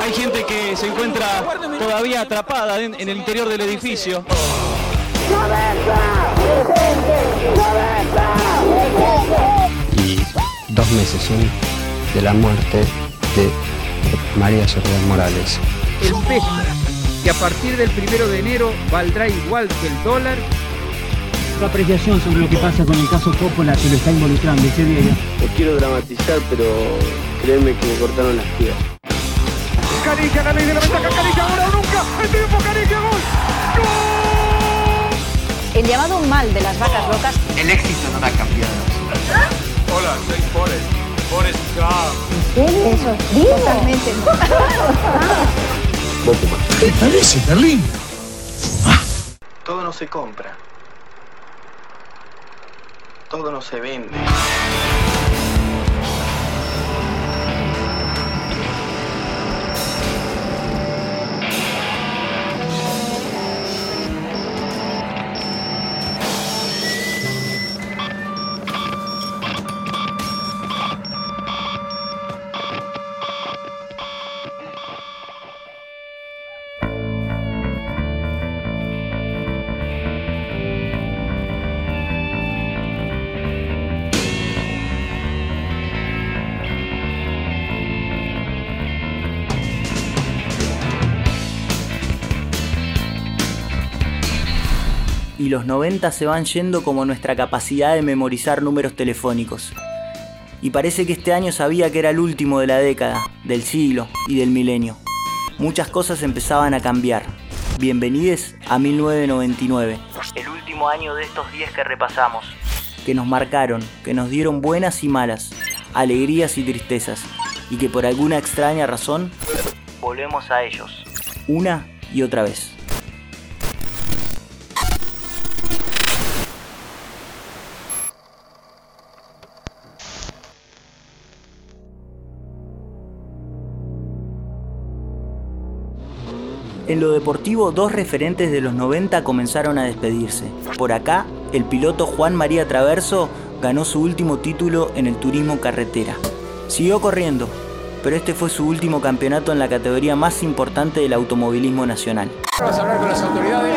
Hay gente que se encuentra todavía atrapada en, en el interior del edificio. y dos meses son de la muerte de María Soledad Morales. el peso, que a partir del primero de enero valdrá igual que el dólar, Tu apreciación sobre lo que pasa con el caso Coppola que lo está involucrando ese día. No quiero dramatizar, pero créeme que me cortaron las piernas. Caricia, la ley de la ventaja, Caricia, ahora o nunca, el triunfo, Caricia, gol, El llamado mal de las vacas locas El éxito no ha cambiado. Hola, soy Forrest. Forrest Gump. totalmente Todo no se compra. Todo no se vende. Y los 90 se van yendo como nuestra capacidad de memorizar números telefónicos. Y parece que este año sabía que era el último de la década, del siglo y del milenio. Muchas cosas empezaban a cambiar. Bienvenidos a 1999, el último año de estos 10 que repasamos, que nos marcaron, que nos dieron buenas y malas, alegrías y tristezas, y que por alguna extraña razón volvemos a ellos, una y otra vez. En lo deportivo, dos referentes de los 90 comenzaron a despedirse. Por acá, el piloto Juan María Traverso ganó su último título en el turismo carretera. Siguió corriendo, pero este fue su último campeonato en la categoría más importante del automovilismo nacional. Vamos a hablar con las autoridades.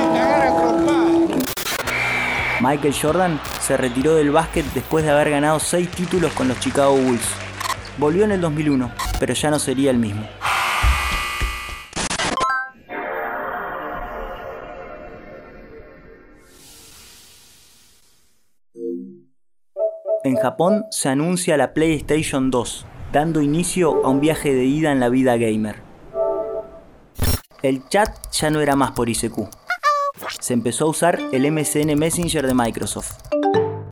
Michael Jordan se retiró del básquet después de haber ganado seis títulos con los Chicago Bulls. Volvió en el 2001, pero ya no sería el mismo. En Japón se anuncia la PlayStation 2, dando inicio a un viaje de ida en la vida gamer. El chat ya no era más por ICQ. Se empezó a usar el MSN Messenger de Microsoft.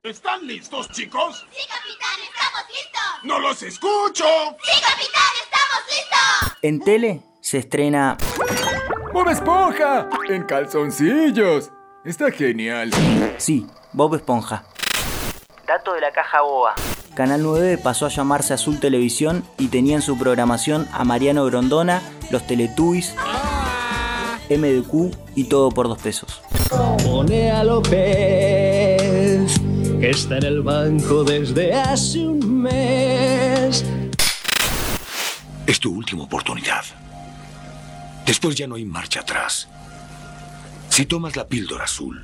¿Están listos, chicos? ¡Sí, capitán! ¡Estamos listos! ¡No los escucho! ¡Sí, capitán! ¡Estamos listos! En tele se estrena ¡Bob Esponja! En calzoncillos. Está genial. Sí, Bob Esponja. Dato de la caja boba. Canal 9 pasó a llamarse Azul Televisión y tenía en su programación a Mariano Grondona, los Teletubbies, MDQ y todo por dos pesos. Pone a López, que está en el banco desde hace un mes. Es tu última oportunidad. Después ya no hay marcha atrás. Si tomas la píldora azul,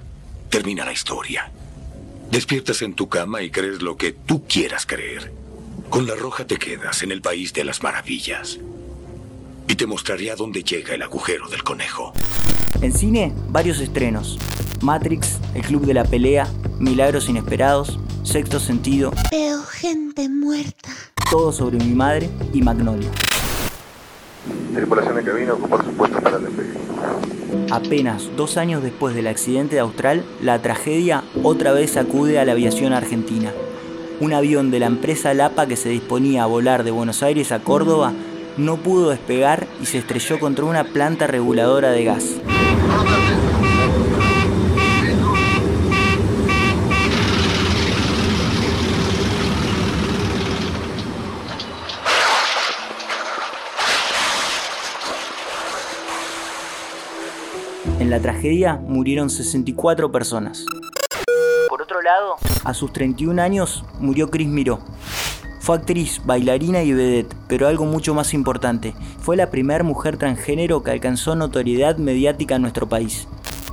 termina la historia. Despiertas en tu cama y crees lo que tú quieras creer. Con la roja te quedas en el país de las maravillas. Y te mostraré a dónde llega el agujero del conejo. En cine, varios estrenos. Matrix, El Club de la Pelea, Milagros Inesperados, Sexto Sentido, Veo gente muerta. Todo sobre mi madre y Magnolia. Tripulación de cabina ocupar sus puestos para el despegue. Apenas dos años después del accidente de Austral, la tragedia otra vez sacude a la aviación argentina. Un avión de la empresa Lapa que se disponía a volar de Buenos Aires a Córdoba no pudo despegar y se estrelló contra una planta reguladora de gas. La tragedia murieron 64 personas. Por otro lado, a sus 31 años murió Chris Miró. Fue actriz, bailarina y vedette, pero algo mucho más importante, fue la primera mujer transgénero que alcanzó notoriedad mediática en nuestro país.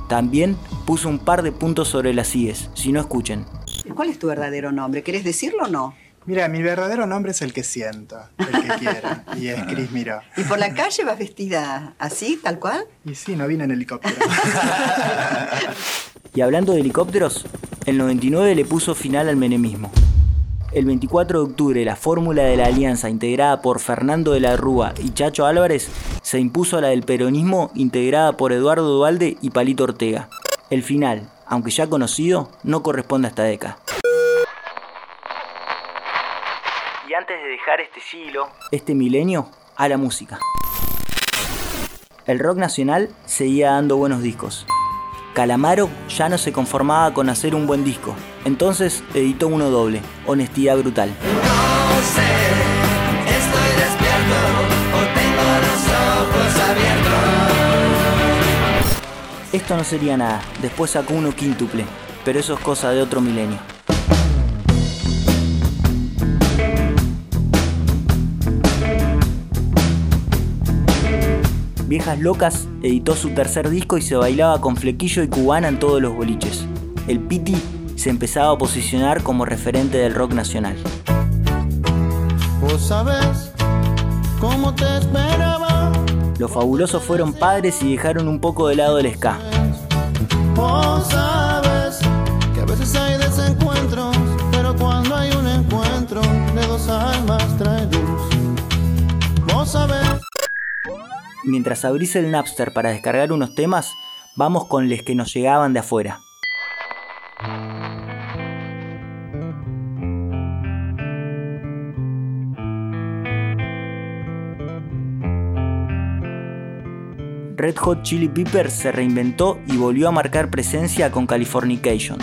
También puso un par de puntos sobre las IES, si no escuchen. ¿Cuál es tu verdadero nombre? ¿Querés decirlo o no? Mira, mi verdadero nombre es el que siento, el que quiera, y es Cris Miró. ¿Y por la calle vas vestida así, tal cual? Y sí, no vine en helicóptero. Y hablando de helicópteros, el 99 le puso final al menemismo. El 24 de octubre, la fórmula de la alianza integrada por Fernando de la Rúa y Chacho Álvarez se impuso a la del peronismo integrada por Eduardo Dualde y Palito Ortega. El final, aunque ya conocido, no corresponde a esta década. Y antes de dejar este siglo, este milenio, a la música. El rock nacional seguía dando buenos discos. Calamaro ya no se conformaba con hacer un buen disco, entonces editó uno doble, Honestidad Brutal. No sé, estoy despierto o tengo los ojos abiertos. Esto no sería nada, después sacó uno quíntuple, pero eso es cosa de otro milenio. Viejas Locas editó su tercer disco y se bailaba con flequillo y cubana en todos los boliches. El Piti se empezaba a posicionar como referente del rock nacional. Vos sabés cómo te esperaba. Los fabulosos fueron padres y dejaron un poco de lado el ska. Vos sabes que a veces hay desencuentros, Mientras abrís el Napster para descargar unos temas, vamos con les que nos llegaban de afuera. Red Hot Chili Peppers se reinventó y volvió a marcar presencia con Californication.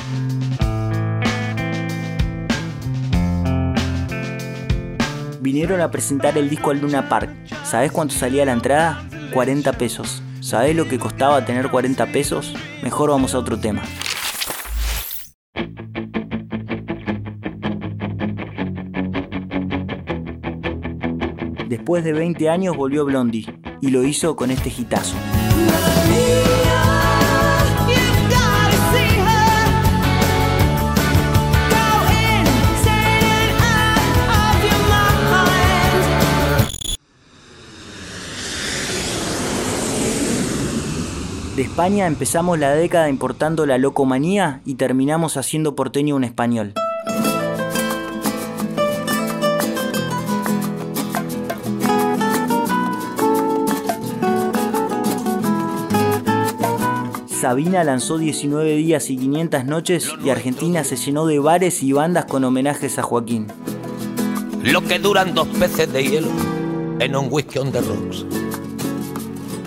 Vinieron a presentar el disco al Luna Park. ¿Sabés cuánto salía la entrada? 40 pesos. ¿Sabés lo que costaba tener 40 pesos? Mejor vamos a otro tema. Después de 20 años volvió Blondie y lo hizo con este hitazo. De España empezamos la década importando la locomanía y terminamos haciendo porteño un español. Sabina lanzó 19 días y 500 noches y Argentina se llenó de bares y bandas con homenajes a Joaquín. Lo que duran dos peces de hielo en un whisky on the rocks.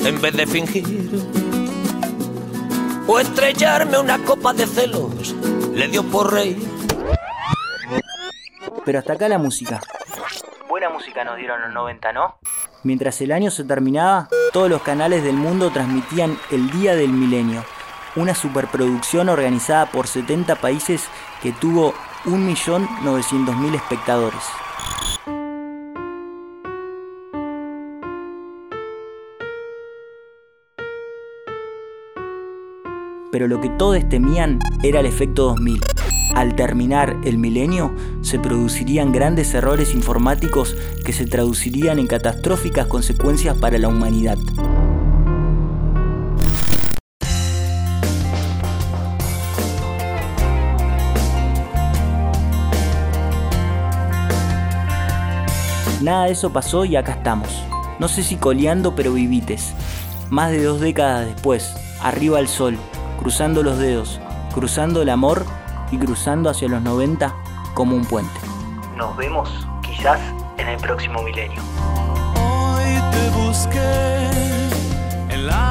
En vez de fingir o estrellarme una copa de celos, le dio por rey. Pero hasta acá la música. Buena música nos dieron los 90, ¿no? Mientras el año se terminaba, todos los canales del mundo transmitían El Día del Milenio, una superproducción organizada por 70 países que tuvo 1.900.000 espectadores. Pero lo que todos temían era el efecto 2000. Al terminar el milenio, se producirían grandes errores informáticos que se traducirían en catastróficas consecuencias para la humanidad. Nada de eso pasó y acá estamos. No sé si coleando, pero vivites. Más de dos décadas después, arriba el sol, cruzando los dedos, cruzando el amor y cruzando hacia los 90 como un puente. Nos vemos quizás en el próximo milenio. Hoy te busqué en la